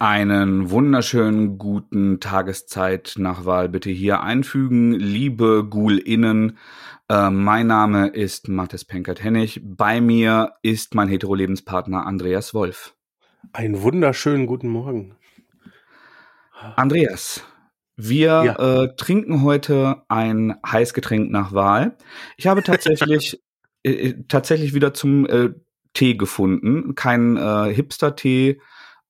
Einen wunderschönen guten Tageszeit nach Wahl bitte hier einfügen, liebe GhoulInnen. Äh, mein Name ist Mathis Penkert-Hennig. Bei mir ist mein Hetero-Lebenspartner Andreas Wolf. Einen wunderschönen guten Morgen. Andreas, wir ja. äh, trinken heute ein Heißgetränk nach Wahl. Ich habe tatsächlich äh, äh, tatsächlich wieder zum äh, Tee gefunden. Kein äh, Hipster-Tee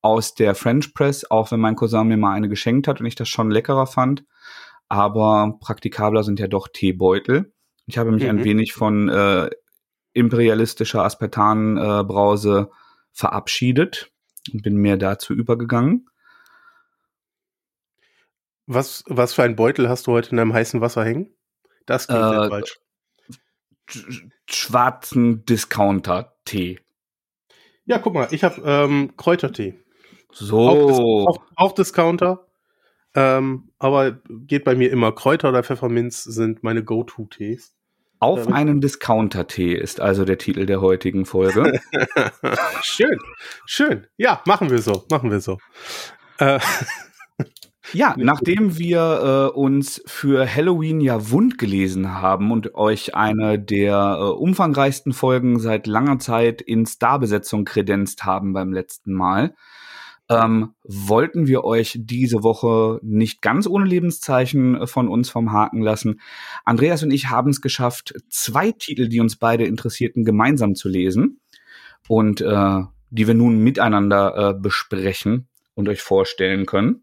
aus der French Press, auch wenn mein Cousin mir mal eine geschenkt hat und ich das schon leckerer fand. Aber praktikabler sind ja doch Teebeutel. Ich habe mich mhm. ein wenig von äh, imperialistischer Aspartan-Brause verabschiedet und bin mehr dazu übergegangen. Was, was für ein Beutel hast du heute in deinem heißen Wasser hängen? Das geht äh, falsch. Schwarzen Discounter-Tee. Ja, guck mal, ich habe ähm, Kräutertee. So. Auch, auch, auch Discounter. Ähm, aber geht bei mir immer. Kräuter oder Pfefferminz sind meine Go-To-Tees. Auf ähm. einen Discounter-Tee ist also der Titel der heutigen Folge. schön, schön. Ja, machen wir so, machen wir so. Äh. Ja, nachdem wir äh, uns für Halloween ja wund gelesen haben und euch eine der äh, umfangreichsten Folgen seit langer Zeit in Starbesetzung kredenzt haben beim letzten Mal, ähm, wollten wir euch diese Woche nicht ganz ohne Lebenszeichen äh, von uns vom Haken lassen. Andreas und ich haben es geschafft, zwei Titel, die uns beide interessierten, gemeinsam zu lesen und äh, die wir nun miteinander äh, besprechen und euch vorstellen können.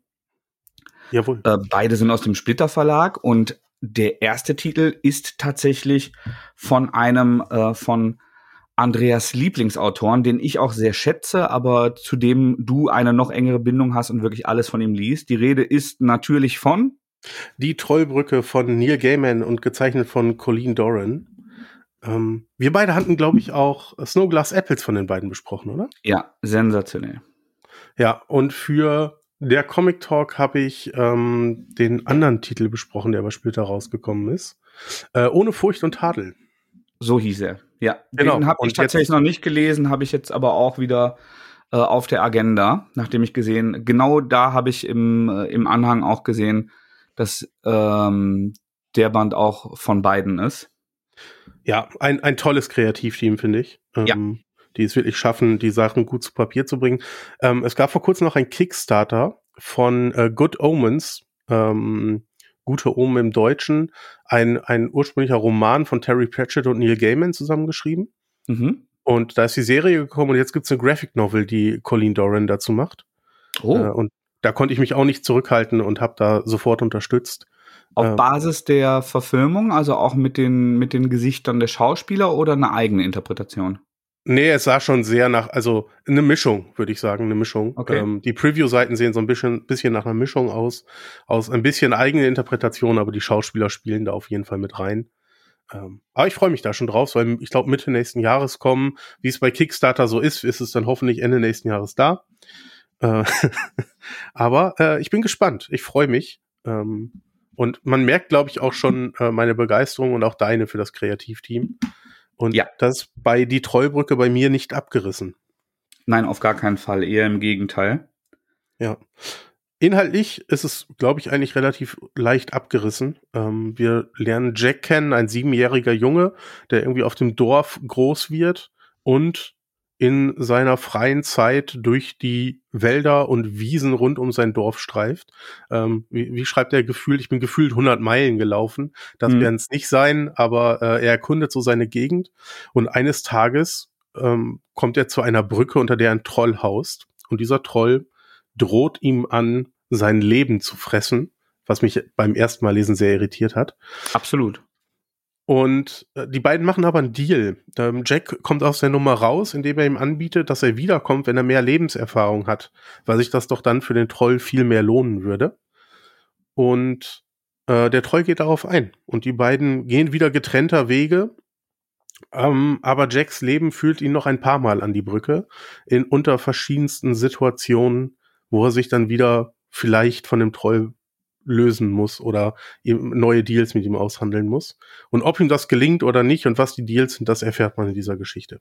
Jawohl. Äh, beide sind aus dem Splitter Verlag und der erste Titel ist tatsächlich von einem äh, von Andreas Lieblingsautoren, den ich auch sehr schätze, aber zu dem du eine noch engere Bindung hast und wirklich alles von ihm liest. Die Rede ist natürlich von Die Trollbrücke von Neil Gaiman und gezeichnet von Colleen Doran. Ähm, wir beide hatten, glaube ich, auch Snowglass Apples von den beiden besprochen, oder? Ja, sensationell. Ja, und für der Comic Talk habe ich ähm, den anderen Titel besprochen, der aber später rausgekommen ist. Äh, Ohne Furcht und Tadel. So hieß er. Ja, genau. den habe ich tatsächlich noch nicht gelesen, habe ich jetzt aber auch wieder äh, auf der Agenda, nachdem ich gesehen, genau da habe ich im, äh, im Anhang auch gesehen, dass ähm, der Band auch von beiden ist. Ja, ein, ein tolles Kreativteam, finde ich. Ähm, ja. Die es wirklich schaffen, die Sachen gut zu Papier zu bringen. Ähm, es gab vor kurzem noch ein Kickstarter von äh, Good Omens. Ähm, Gute Omen im Deutschen, ein, ein ursprünglicher Roman von Terry Pratchett und Neil Gaiman zusammengeschrieben. Mhm. Und da ist die Serie gekommen und jetzt gibt es eine Graphic Novel, die Colleen Doran dazu macht. Oh. Äh, und da konnte ich mich auch nicht zurückhalten und habe da sofort unterstützt. Auf äh, Basis der Verfilmung, also auch mit den, mit den Gesichtern der Schauspieler oder eine eigene Interpretation? Nee, es sah schon sehr nach, also eine Mischung, würde ich sagen, eine Mischung. Okay. Ähm, die Preview-Seiten sehen so ein bisschen, bisschen nach einer Mischung aus, aus ein bisschen eigene Interpretation, aber die Schauspieler spielen da auf jeden Fall mit rein. Ähm, aber ich freue mich da schon drauf, weil ich glaube, Mitte nächsten Jahres kommen, wie es bei Kickstarter so ist, ist es dann hoffentlich Ende nächsten Jahres da. Äh, aber äh, ich bin gespannt, ich freue mich. Ähm, und man merkt, glaube ich, auch schon äh, meine Begeisterung und auch deine für das Kreativteam. Und ja. das bei die Treubrücke bei mir nicht abgerissen. Nein, auf gar keinen Fall, eher im Gegenteil. Ja. Inhaltlich ist es, glaube ich, eigentlich relativ leicht abgerissen. Ähm, wir lernen Jack kennen, ein siebenjähriger Junge, der irgendwie auf dem Dorf groß wird und in seiner freien Zeit durch die Wälder und Wiesen rund um sein Dorf streift. Ähm, wie, wie, schreibt er gefühlt? Ich bin gefühlt 100 Meilen gelaufen. Das mhm. werden es nicht sein, aber äh, er erkundet so seine Gegend. Und eines Tages ähm, kommt er zu einer Brücke, unter der ein Troll haust. Und dieser Troll droht ihm an, sein Leben zu fressen, was mich beim ersten Mal lesen sehr irritiert hat. Absolut. Und äh, die beiden machen aber einen Deal. Ähm, Jack kommt aus der Nummer raus, indem er ihm anbietet, dass er wiederkommt, wenn er mehr Lebenserfahrung hat, weil sich das doch dann für den Troll viel mehr lohnen würde. Und äh, der Troll geht darauf ein. Und die beiden gehen wieder getrennter Wege. Ähm, aber Jacks Leben fühlt ihn noch ein paar Mal an die Brücke, in unter verschiedensten Situationen, wo er sich dann wieder vielleicht von dem Troll lösen muss oder neue Deals mit ihm aushandeln muss. Und ob ihm das gelingt oder nicht und was die Deals sind, das erfährt man in dieser Geschichte.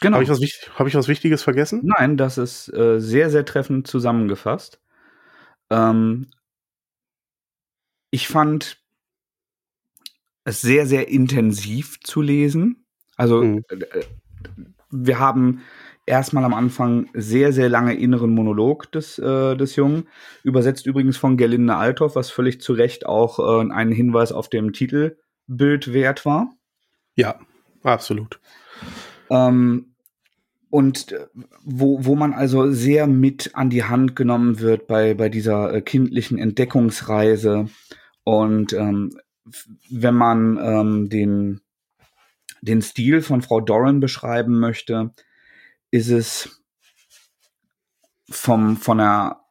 Genau. Habe ich, was, hab ich was Wichtiges vergessen? Nein, das ist äh, sehr, sehr treffend zusammengefasst. Ähm, ich fand es sehr, sehr intensiv zu lesen. Also mhm. Äh, wir haben erstmal am Anfang sehr, sehr lange inneren Monolog des, äh, des Jungen, übersetzt übrigens von Gerlinde Althoff, was völlig zu Recht auch äh, einen Hinweis auf dem Titelbild wert war. Ja, absolut. Ähm, und äh, wo, wo man also sehr mit an die Hand genommen wird bei, bei dieser äh, kindlichen Entdeckungsreise. Und ähm, wenn man ähm, den, den Stil von Frau Doran beschreiben möchte, ist es vom, von, der,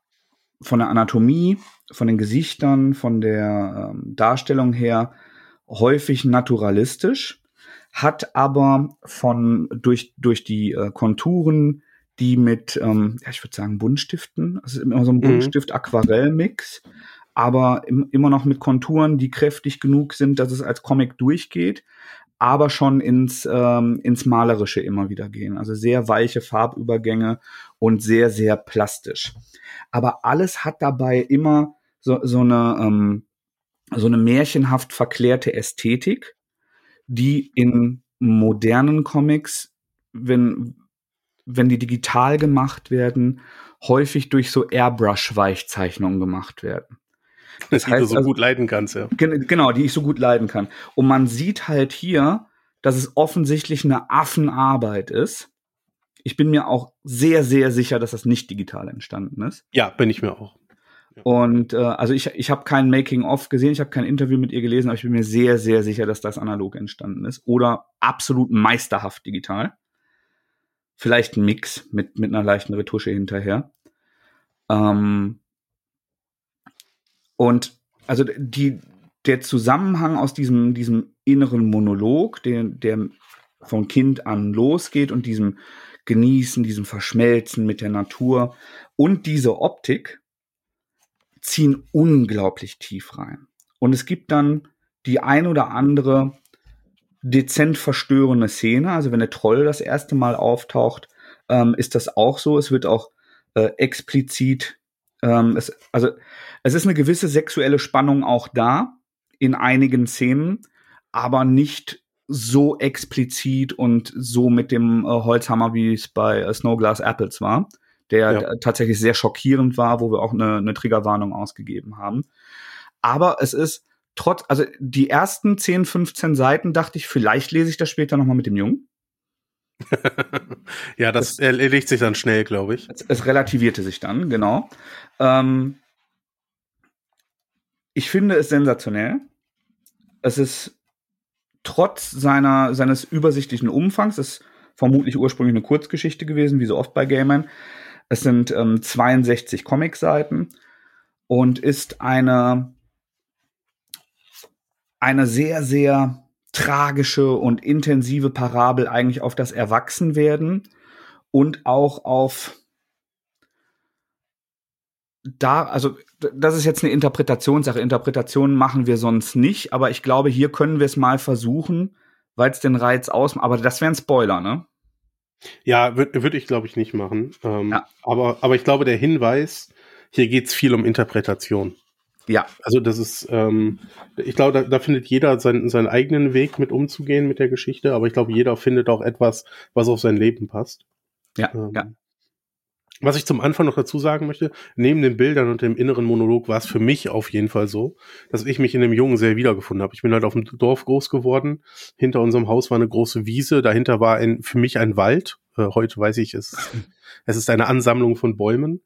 von der Anatomie, von den Gesichtern, von der ähm, Darstellung her häufig naturalistisch, hat aber von durch, durch die äh, Konturen, die mit, ähm, ja, ich würde sagen, Buntstiften, es ist immer so ein mhm. Buntstift-Aquarell-Mix, aber im, immer noch mit Konturen, die kräftig genug sind, dass es als Comic durchgeht, aber schon ins, ähm, ins Malerische immer wieder gehen. Also sehr weiche Farbübergänge und sehr, sehr plastisch. Aber alles hat dabei immer so, so eine, ähm, so eine märchenhaft verklärte Ästhetik, die in modernen Comics, wenn, wenn die digital gemacht werden, häufig durch so Airbrush-Weichzeichnungen gemacht werden. Das heißt, die du so also, gut leiden kannst, ja. Genau, die ich so gut leiden kann. Und man sieht halt hier, dass es offensichtlich eine Affenarbeit ist. Ich bin mir auch sehr, sehr sicher, dass das nicht digital entstanden ist. Ja, bin ich mir auch. Ja. Und äh, also ich, ich habe kein Making-of gesehen, ich habe kein Interview mit ihr gelesen, aber ich bin mir sehr, sehr sicher, dass das analog entstanden ist. Oder absolut meisterhaft digital. Vielleicht ein Mix mit, mit einer leichten Retusche hinterher. Ähm, und also die, der Zusammenhang aus diesem, diesem inneren Monolog, der, der vom Kind an losgeht und diesem Genießen, diesem Verschmelzen mit der Natur und diese Optik ziehen unglaublich tief rein. Und es gibt dann die ein oder andere dezent verstörende Szene. Also wenn der Troll das erste Mal auftaucht, ähm, ist das auch so. Es wird auch äh, explizit ähm, es, also es ist eine gewisse sexuelle Spannung auch da in einigen Szenen, aber nicht so explizit und so mit dem äh, Holzhammer, wie es bei äh, Snowglass Apples war, der ja. tatsächlich sehr schockierend war, wo wir auch eine, eine Triggerwarnung ausgegeben haben. Aber es ist trotz, also die ersten 10, 15 Seiten dachte ich, vielleicht lese ich das später nochmal mit dem Jungen. ja, das, das, erledigt sich dann schnell, glaube ich. Es, es, relativierte sich dann, genau. Ähm, ich finde es sensationell. Es ist trotz seiner, seines übersichtlichen Umfangs, ist vermutlich ursprünglich eine Kurzgeschichte gewesen, wie so oft bei Gamern. Es sind ähm, 62 Comicseiten und ist eine, eine sehr, sehr tragische und intensive Parabel eigentlich auf das Erwachsenwerden und auch auf da, also das ist jetzt eine Interpretationssache. Interpretationen machen wir sonst nicht, aber ich glaube, hier können wir es mal versuchen, weil es den Reiz ausmacht. Aber das wäre ein Spoiler, ne? Ja, würde würd ich, glaube ich, nicht machen. Ähm, ja. aber, aber ich glaube, der Hinweis, hier geht es viel um Interpretation. Ja. Also das ist, ähm, ich glaube, da, da findet jeder seinen, seinen eigenen Weg mit umzugehen mit der Geschichte, aber ich glaube, jeder findet auch etwas, was auf sein Leben passt. Ja, ähm, ja. Was ich zum Anfang noch dazu sagen möchte, neben den Bildern und dem inneren Monolog war es für mich auf jeden Fall so, dass ich mich in dem Jungen sehr wiedergefunden habe. Ich bin halt auf dem Dorf groß geworden. Hinter unserem Haus war eine große Wiese. Dahinter war ein, für mich ein Wald. Äh, heute weiß ich es. Es ist eine Ansammlung von Bäumen.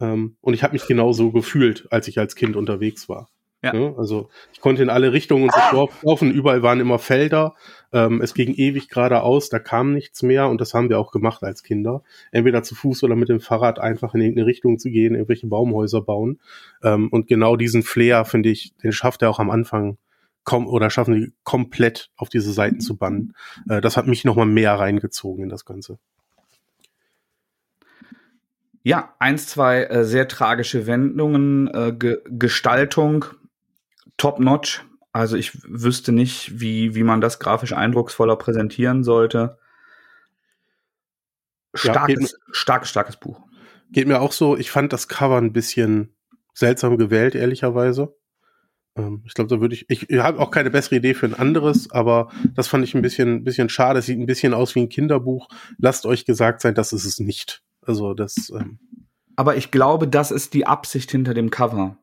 Ähm, und ich habe mich genauso gefühlt, als ich als Kind unterwegs war. Ja. ja. also ich konnte in alle Richtungen unseres ah. Dorf laufen, überall waren immer Felder, ähm, es ging ewig geradeaus, da kam nichts mehr und das haben wir auch gemacht als Kinder. Entweder zu Fuß oder mit dem Fahrrad einfach in irgendeine Richtung zu gehen, irgendwelche Baumhäuser bauen. Ähm, und genau diesen Flair, finde ich, den schafft er auch am Anfang kom oder schaffen die komplett auf diese Seiten zu bannen. Äh, das hat mich nochmal mehr reingezogen in das Ganze. Ja, eins, zwei äh, sehr tragische Wendungen, äh, Ge Gestaltung, top notch. Also ich wüsste nicht, wie, wie man das grafisch eindrucksvoller präsentieren sollte. starkes, ja, starkes, starkes Buch. Geht mir auch so. Ich fand das Cover ein bisschen seltsam gewählt, ehrlicherweise. Ähm, ich glaube, da würde ich, ich, ich habe auch keine bessere Idee für ein anderes, aber das fand ich ein bisschen, bisschen schade. Es sieht ein bisschen aus wie ein Kinderbuch. Lasst euch gesagt sein, das ist es nicht. Also das. Ähm aber ich glaube, das ist die Absicht hinter dem Cover.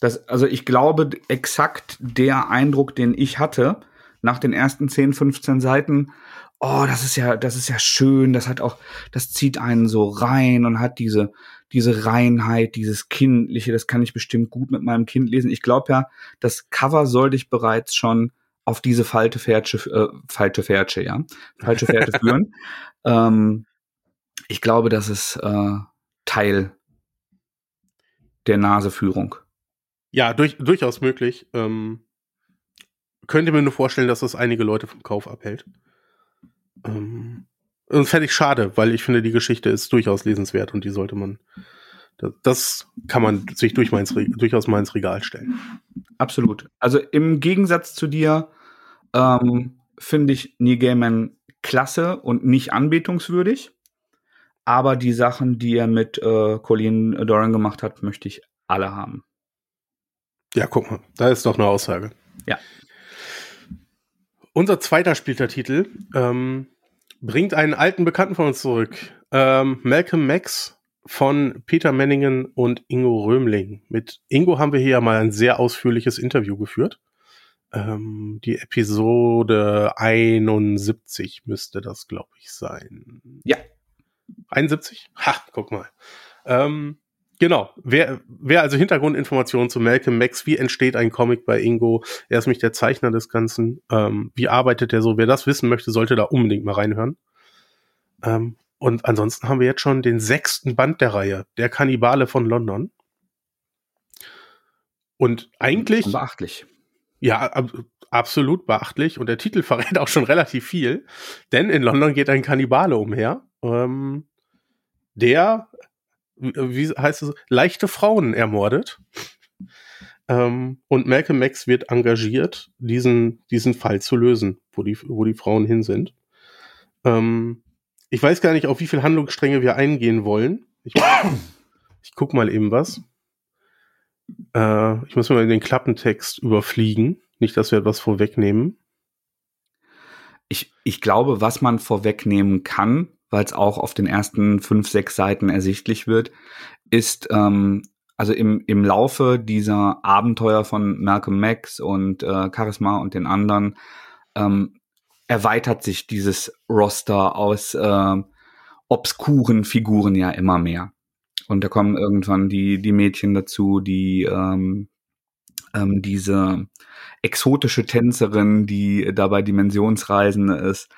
Das, also ich glaube, exakt der Eindruck, den ich hatte nach den ersten 10, 15 Seiten, oh, das ist ja, das ist ja schön, das hat auch, das zieht einen so rein und hat diese, diese Reinheit, dieses Kindliche, das kann ich bestimmt gut mit meinem Kind lesen. Ich glaube ja, das Cover soll dich bereits schon auf diese falte Fährtsche, äh, falsche Fährtsche, ja, falsche Fährte führen. Ähm, ich glaube, das ist äh, Teil der Naseführung. Ja, durch, durchaus möglich. Ähm, könnte mir nur vorstellen, dass das einige Leute vom Kauf abhält. Ähm, und fände ich schade, weil ich finde, die Geschichte ist durchaus lesenswert und die sollte man, das kann man sich durch meins, durchaus mal ins Regal stellen. Absolut. Also im Gegensatz zu dir ähm, finde ich Neil Gaiman klasse und nicht anbetungswürdig. Aber die Sachen, die er mit äh, Colleen Doran gemacht hat, möchte ich alle haben. Ja, guck mal, da ist doch eine Aussage. Ja. Unser zweiter Spieltertitel ähm, bringt einen alten Bekannten von uns zurück. Ähm, Malcolm Max von Peter Menningen und Ingo Römling. Mit Ingo haben wir hier ja mal ein sehr ausführliches Interview geführt. Ähm, die Episode 71 müsste das, glaube ich, sein. Ja. 71? Ha, guck mal. Ähm, Genau. Wer, wer also Hintergrundinformationen zu Malcolm Max, wie entsteht ein Comic bei Ingo? Er ist nämlich der Zeichner des Ganzen. Ähm, wie arbeitet er so? Wer das wissen möchte, sollte da unbedingt mal reinhören. Ähm, und ansonsten haben wir jetzt schon den sechsten Band der Reihe, der Kannibale von London. Und eigentlich. Beachtlich. Ja, ab, absolut beachtlich. Und der Titel verrät auch schon relativ viel. Denn in London geht ein Kannibale umher. Ähm, der wie heißt es, leichte Frauen ermordet. Ähm, und Malcolm Max wird engagiert, diesen, diesen Fall zu lösen, wo die, wo die Frauen hin sind. Ähm, ich weiß gar nicht, auf wie viele Handlungsstränge wir eingehen wollen. Ich, ich guck mal eben was. Äh, ich muss mal den Klappentext überfliegen. Nicht, dass wir etwas vorwegnehmen. Ich, ich glaube, was man vorwegnehmen kann, weil es auch auf den ersten fünf, sechs Seiten ersichtlich wird, ist ähm, also im, im Laufe dieser Abenteuer von Malcolm Max und äh, Charisma und den anderen ähm, erweitert sich dieses Roster aus äh, obskuren Figuren ja immer mehr. Und da kommen irgendwann die, die Mädchen dazu, die ähm, ähm, diese exotische Tänzerin, die dabei Dimensionsreisende ist.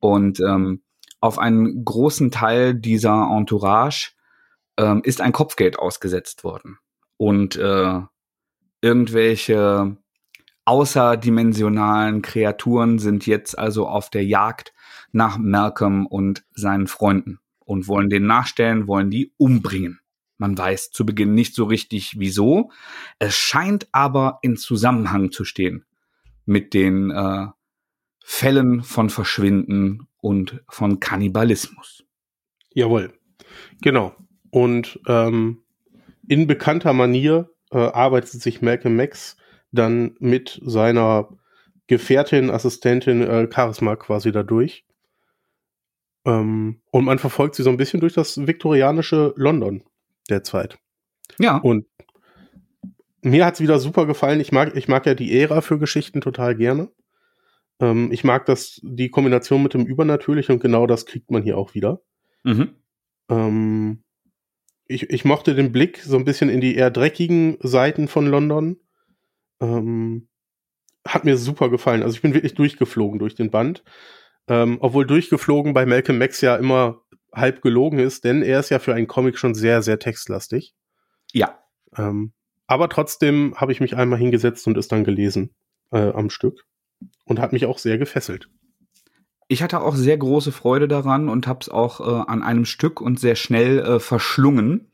Und ähm, auf einen großen Teil dieser Entourage ähm, ist ein Kopfgeld ausgesetzt worden. Und äh, irgendwelche außerdimensionalen Kreaturen sind jetzt also auf der Jagd nach Malcolm und seinen Freunden und wollen den nachstellen, wollen die umbringen. Man weiß zu Beginn nicht so richtig wieso. Es scheint aber in Zusammenhang zu stehen mit den äh, Fällen von Verschwinden und von Kannibalismus. Jawohl, genau. Und ähm, in bekannter Manier äh, arbeitet sich Malcolm Max dann mit seiner Gefährtin, Assistentin äh, Charisma quasi dadurch. Ähm, und man verfolgt sie so ein bisschen durch das viktorianische London derzeit. Ja. Und mir hat's wieder super gefallen. Ich mag, ich mag ja die Ära für Geschichten total gerne. Ähm, ich mag das, die Kombination mit dem Übernatürlichen und genau das kriegt man hier auch wieder. Mhm. Ähm, ich, ich mochte den Blick so ein bisschen in die eher dreckigen Seiten von London. Ähm, hat mir super gefallen. Also ich bin wirklich durchgeflogen durch den Band. Ähm, obwohl durchgeflogen bei Malcolm Max ja immer halb gelogen ist, denn er ist ja für einen Comic schon sehr, sehr textlastig. Ja. Ähm, aber trotzdem habe ich mich einmal hingesetzt und es dann gelesen äh, am Stück und hat mich auch sehr gefesselt. Ich hatte auch sehr große Freude daran und habe es auch äh, an einem Stück und sehr schnell äh, verschlungen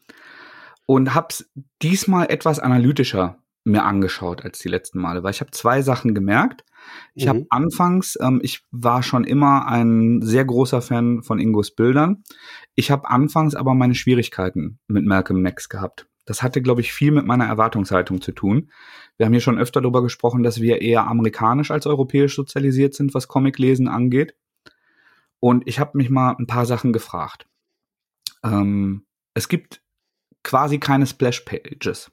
und habe es diesmal etwas analytischer mir angeschaut als die letzten Male, weil ich habe zwei Sachen gemerkt. Ich mhm. habe anfangs, ähm, ich war schon immer ein sehr großer Fan von Ingos Bildern. Ich habe anfangs aber meine Schwierigkeiten mit Malcolm Max gehabt. Das hatte, glaube ich, viel mit meiner Erwartungshaltung zu tun. Wir haben hier schon öfter darüber gesprochen, dass wir eher amerikanisch als europäisch sozialisiert sind, was Comiclesen angeht. Und ich habe mich mal ein paar Sachen gefragt. Ähm, es gibt quasi keine Splash-Pages,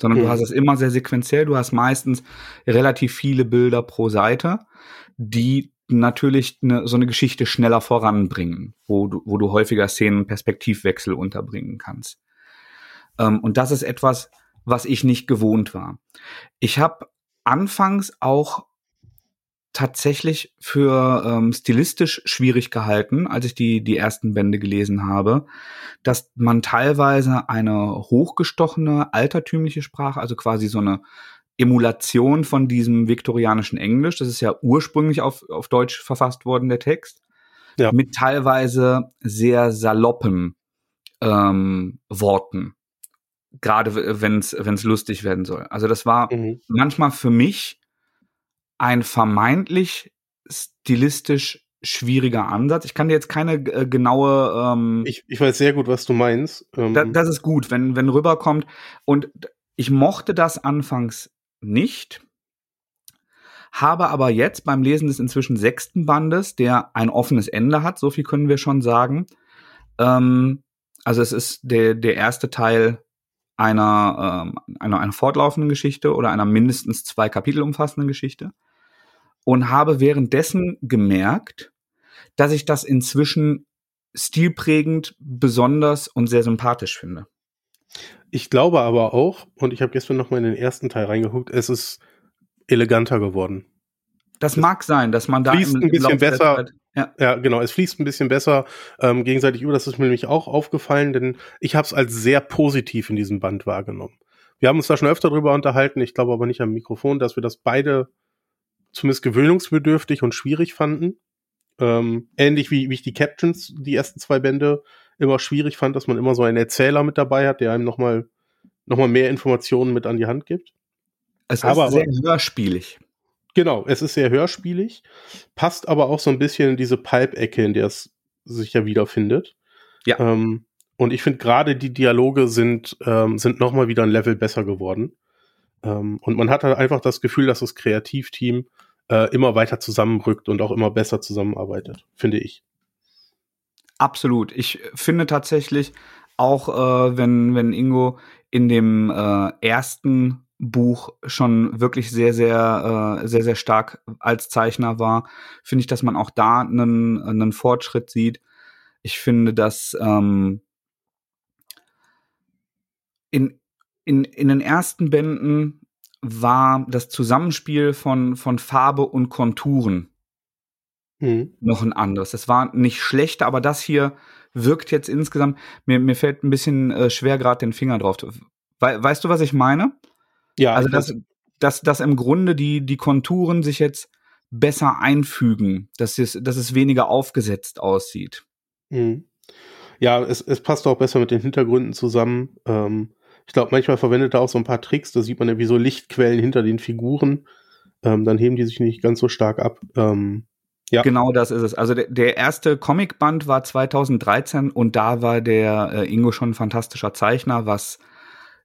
sondern hm. du hast es immer sehr sequenziell. Du hast meistens relativ viele Bilder pro Seite, die natürlich eine, so eine Geschichte schneller voranbringen, wo du, wo du häufiger Szenen Perspektivwechsel unterbringen kannst. Ähm, und das ist etwas, was ich nicht gewohnt war. Ich habe anfangs auch tatsächlich für ähm, stilistisch schwierig gehalten, als ich die, die ersten Bände gelesen habe, dass man teilweise eine hochgestochene, altertümliche Sprache, also quasi so eine Emulation von diesem viktorianischen Englisch, das ist ja ursprünglich auf, auf Deutsch verfasst worden, der Text, ja. mit teilweise sehr saloppen ähm, Worten gerade wenn es lustig werden soll. Also das war mhm. manchmal für mich ein vermeintlich stilistisch schwieriger Ansatz. Ich kann dir jetzt keine äh, genaue. Ähm, ich, ich weiß sehr gut, was du meinst. Ähm, da, das ist gut, wenn wenn rüberkommt. Und ich mochte das anfangs nicht, habe aber jetzt beim Lesen des inzwischen sechsten Bandes, der ein offenes Ende hat, so viel können wir schon sagen. Ähm, also es ist der der erste Teil einer, ähm, einer, einer fortlaufenden Geschichte oder einer mindestens zwei Kapitel umfassenden Geschichte und habe währenddessen gemerkt, dass ich das inzwischen stilprägend, besonders und sehr sympathisch finde. Ich glaube aber auch, und ich habe gestern noch mal in den ersten Teil reingeguckt, es ist eleganter geworden. Das, das mag sein, dass man da fließt ein bisschen besser. Zeit, ja. ja. genau, es fließt ein bisschen besser ähm, gegenseitig über. Das ist mir nämlich auch aufgefallen, denn ich habe es als sehr positiv in diesem Band wahrgenommen. Wir haben uns da schon öfter drüber unterhalten, ich glaube aber nicht am Mikrofon, dass wir das beide zumindest gewöhnungsbedürftig und schwierig fanden. Ähm, ähnlich wie, wie ich die Captions, die ersten zwei Bände, immer schwierig fand, dass man immer so einen Erzähler mit dabei hat, der einem nochmal noch mal mehr Informationen mit an die Hand gibt. Es ist aber, sehr hörspielig. Genau, es ist sehr hörspielig, passt aber auch so ein bisschen in diese Pipe-Ecke, in der es sich ja wiederfindet. Ja. Ähm, und ich finde gerade die Dialoge sind, ähm, sind nochmal wieder ein Level besser geworden. Ähm, und man hat halt einfach das Gefühl, dass das Kreativteam äh, immer weiter zusammenrückt und auch immer besser zusammenarbeitet, finde ich. Absolut. Ich finde tatsächlich auch, äh, wenn, wenn Ingo in dem äh, ersten Buch schon wirklich sehr, sehr, äh, sehr, sehr stark als Zeichner war, finde ich, dass man auch da einen, einen Fortschritt sieht. Ich finde, dass ähm, in, in, in den ersten Bänden war das Zusammenspiel von, von Farbe und Konturen mhm. noch ein anderes. Es war nicht schlecht, aber das hier wirkt jetzt insgesamt, mir, mir fällt ein bisschen äh, schwer gerade den Finger drauf. We weißt du, was ich meine? Ja, also dass, dass, dass im Grunde die, die Konturen sich jetzt besser einfügen, dass es, dass es weniger aufgesetzt aussieht. Mhm. Ja, es, es passt auch besser mit den Hintergründen zusammen. Ähm, ich glaube, manchmal verwendet er auch so ein paar Tricks, da sieht man ja wie so Lichtquellen hinter den Figuren. Ähm, dann heben die sich nicht ganz so stark ab. Ähm, ja. Genau das ist es. Also der, der erste Comicband war 2013 und da war der äh, Ingo schon ein fantastischer Zeichner, was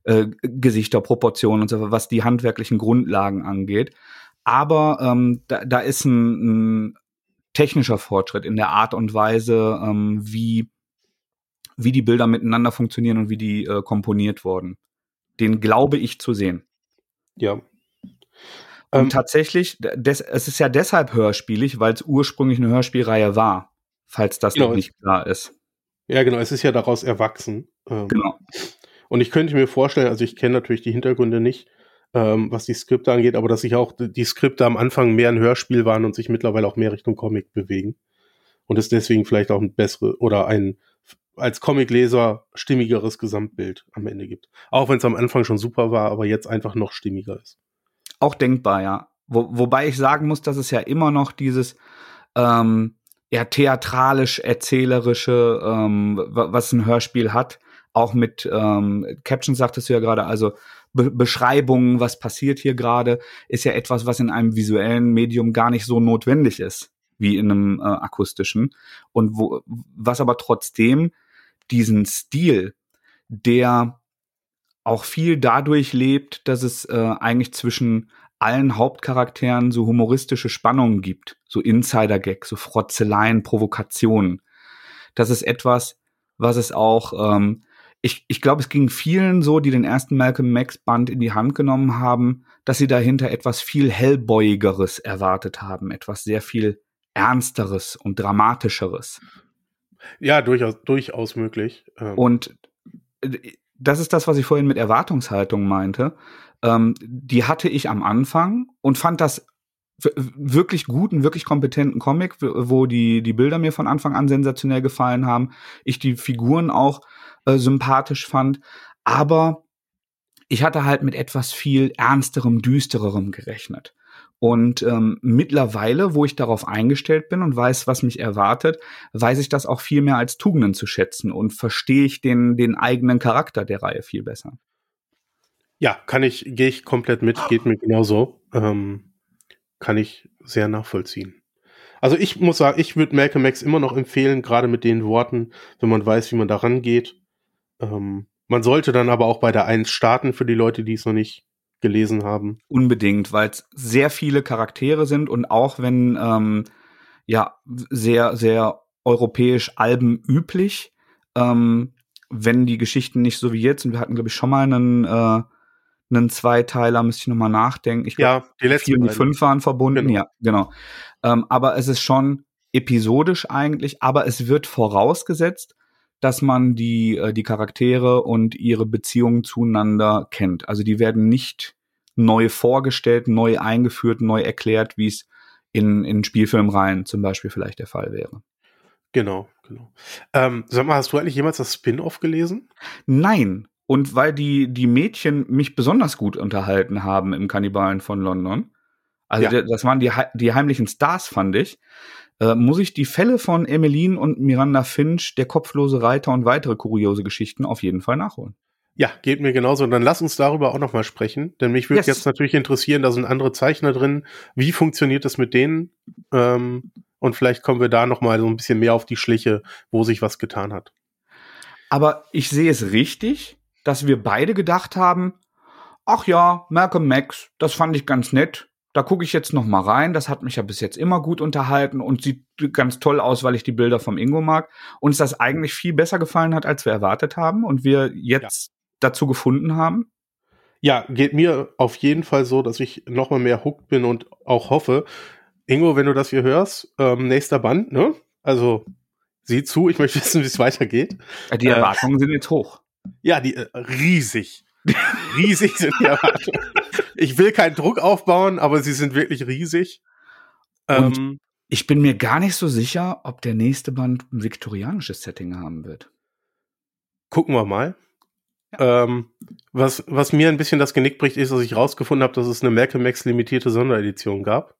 äh, Gesichter, Proportionen und so, was die handwerklichen Grundlagen angeht. Aber ähm, da, da ist ein, ein technischer Fortschritt in der Art und Weise, ähm, wie, wie die Bilder miteinander funktionieren und wie die äh, komponiert wurden. Den glaube ich zu sehen. Ja. Und ähm, tatsächlich, des, es ist ja deshalb hörspielig, weil es ursprünglich eine Hörspielreihe war, falls das genau, noch nicht klar ist. Ja, genau, es ist ja daraus erwachsen. Ähm, genau. Und ich könnte mir vorstellen, also ich kenne natürlich die Hintergründe nicht, ähm, was die Skripte angeht, aber dass sich auch die Skripte am Anfang mehr ein Hörspiel waren und sich mittlerweile auch mehr Richtung Comic bewegen. Und es deswegen vielleicht auch ein bessere oder ein als Comicleser stimmigeres Gesamtbild am Ende gibt. Auch wenn es am Anfang schon super war, aber jetzt einfach noch stimmiger ist. Auch denkbar, ja. Wo, wobei ich sagen muss, dass es ja immer noch dieses ähm, eher theatralisch erzählerische, ähm, was ein Hörspiel hat, auch mit ähm, Captions sagtest du ja gerade, also Be Beschreibungen, was passiert hier gerade, ist ja etwas, was in einem visuellen Medium gar nicht so notwendig ist wie in einem äh, akustischen. Und wo, was aber trotzdem diesen Stil, der auch viel dadurch lebt, dass es äh, eigentlich zwischen allen Hauptcharakteren so humoristische Spannungen gibt, so Insider-Gags, so Frotzeleien, Provokationen. Das ist etwas, was es auch, ähm, ich, ich glaube, es ging vielen so, die den ersten Malcolm Max Band in die Hand genommen haben, dass sie dahinter etwas viel Hellboyigeres erwartet haben, etwas sehr viel Ernsteres und Dramatischeres. Ja, durchaus, durchaus möglich. Ähm. Und äh, das ist das, was ich vorhin mit Erwartungshaltung meinte. Ähm, die hatte ich am Anfang und fand das wirklich guten, wirklich kompetenten Comic, wo die, die Bilder mir von Anfang an sensationell gefallen haben. Ich die Figuren auch äh, sympathisch fand. Aber ich hatte halt mit etwas viel ernsterem, düstererem gerechnet. Und ähm, mittlerweile, wo ich darauf eingestellt bin und weiß, was mich erwartet, weiß ich das auch viel mehr als Tugenden zu schätzen und verstehe ich den, den eigenen Charakter der Reihe viel besser. Ja, kann ich, gehe ich komplett mit, geht mir genauso. Ähm, kann ich sehr nachvollziehen. Also ich muss sagen, ich würde Malcolm X immer noch empfehlen, gerade mit den Worten, wenn man weiß, wie man da rangeht. Ähm, man sollte dann aber auch bei der Eins starten für die Leute, die es noch nicht gelesen haben. Unbedingt, weil es sehr viele Charaktere sind und auch wenn ähm, ja sehr, sehr europäisch Alben üblich, ähm, wenn die Geschichten nicht so wie jetzt, und wir hatten, glaube ich, schon mal einen, äh, einen Zweiteiler, müsste ich nochmal nachdenken. Ich glaub, ja, die letzten vier und die fünf waren verbunden, genau. ja, genau. Ähm, aber es ist schon episodisch eigentlich, aber es wird vorausgesetzt, dass man die, äh, die Charaktere und ihre Beziehungen zueinander kennt. Also die werden nicht neu vorgestellt, neu eingeführt, neu erklärt, wie es in, in Spielfilmreihen zum Beispiel vielleicht der Fall wäre. Genau, genau. Ähm, sag mal, hast du eigentlich jemals das Spin-off gelesen? Nein. Und weil die, die Mädchen mich besonders gut unterhalten haben im Kannibalen von London, also ja. das waren die, die heimlichen Stars, fand ich, äh, muss ich die Fälle von Emmeline und Miranda Finch, der kopflose Reiter und weitere kuriose Geschichten auf jeden Fall nachholen. Ja, geht mir genauso. Und dann lass uns darüber auch nochmal sprechen, denn mich würde yes. jetzt natürlich interessieren, da sind andere Zeichner drin. Wie funktioniert das mit denen? Ähm, und vielleicht kommen wir da nochmal so ein bisschen mehr auf die Schliche, wo sich was getan hat. Aber ich sehe es richtig, dass wir beide gedacht haben, ach ja, Malcolm Max, das fand ich ganz nett da gucke ich jetzt noch mal rein. Das hat mich ja bis jetzt immer gut unterhalten und sieht ganz toll aus, weil ich die Bilder vom Ingo mag. Uns das eigentlich viel besser gefallen hat, als wir erwartet haben und wir jetzt ja. dazu gefunden haben. Ja, geht mir auf jeden Fall so, dass ich noch mal mehr hooked bin und auch hoffe. Ingo, wenn du das hier hörst, ähm, nächster Band, ne? Also sieh zu, ich möchte wissen, wie es weitergeht. Die äh, Erwartungen äh, sind jetzt hoch. Ja, die äh, riesig. riesig sind die Erwartungen ich will keinen Druck aufbauen, aber sie sind wirklich riesig. Und ähm, ich bin mir gar nicht so sicher, ob der nächste Band ein viktorianisches Setting haben wird. Gucken wir mal. Ja. Ähm, was, was mir ein bisschen das Genick bricht, ist, dass ich rausgefunden habe, dass es eine Malcolm Max limitierte Sonderedition gab.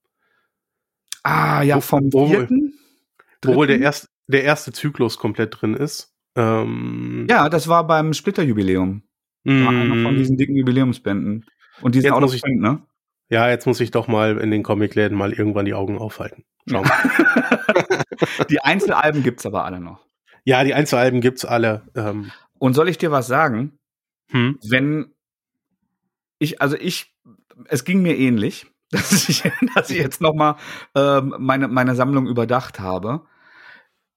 Ah, ja, vom wo, vierten? Wo wohl der, erst, der erste Zyklus komplett drin ist. Ähm, ja, das war beim Splitter-Jubiläum. Mm, einer von diesen dicken Jubiläumsbänden. Und die sind jetzt auch noch ich, ne? Ja, jetzt muss ich doch mal in den Comicläden mal irgendwann die Augen aufhalten. Schauen wir. die Einzelalben gibt's aber alle noch. Ja, die Einzelalben gibt's alle. Ähm. Und soll ich dir was sagen? Hm? Wenn ich, also ich, es ging mir ähnlich, dass ich, dass ich jetzt noch mal ähm, meine meine Sammlung überdacht habe.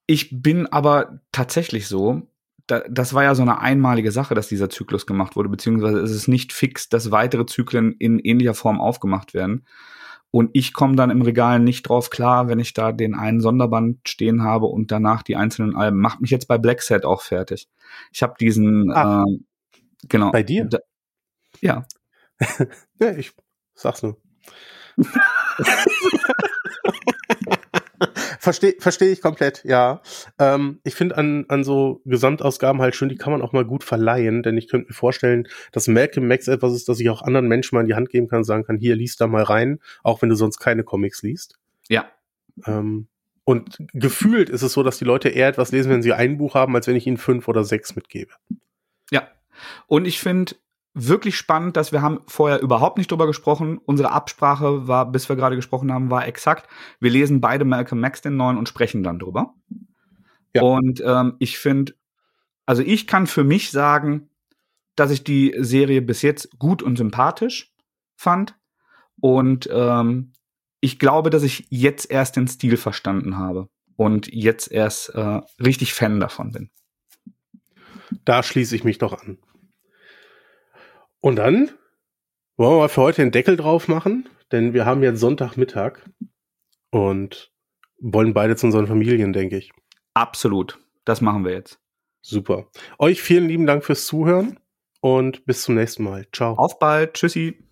Ich bin aber tatsächlich so, das war ja so eine einmalige Sache, dass dieser Zyklus gemacht wurde, beziehungsweise ist es nicht fix, dass weitere Zyklen in ähnlicher Form aufgemacht werden. Und ich komme dann im Regal nicht drauf klar, wenn ich da den einen Sonderband stehen habe und danach die einzelnen Alben. Macht mich jetzt bei Black Set auch fertig. Ich habe diesen, Ach, äh, genau. Bei dir? Da, ja. ja, ich sag's nur. Verstehe versteh ich komplett, ja. Ähm, ich finde an, an so Gesamtausgaben halt schön, die kann man auch mal gut verleihen, denn ich könnte mir vorstellen, dass Malcolm Max etwas ist, das ich auch anderen Menschen mal in die Hand geben kann und sagen kann, hier, liest da mal rein, auch wenn du sonst keine Comics liest. Ja. Ähm, und gefühlt ist es so, dass die Leute eher etwas lesen, wenn sie ein Buch haben, als wenn ich ihnen fünf oder sechs mitgebe. Ja. Und ich finde, wirklich spannend, dass wir haben vorher überhaupt nicht drüber gesprochen. Unsere Absprache war, bis wir gerade gesprochen haben, war exakt. Wir lesen beide Malcolm Max den neuen und sprechen dann drüber. Ja. Und ähm, ich finde, also ich kann für mich sagen, dass ich die Serie bis jetzt gut und sympathisch fand. Und ähm, ich glaube, dass ich jetzt erst den Stil verstanden habe und jetzt erst äh, richtig Fan davon bin. Da schließe ich mich doch an. Und dann wollen wir mal für heute den Deckel drauf machen, denn wir haben jetzt Sonntagmittag und wollen beide zu unseren Familien, denke ich. Absolut. Das machen wir jetzt. Super. Euch vielen lieben Dank fürs Zuhören und bis zum nächsten Mal. Ciao. Auf bald. Tschüssi.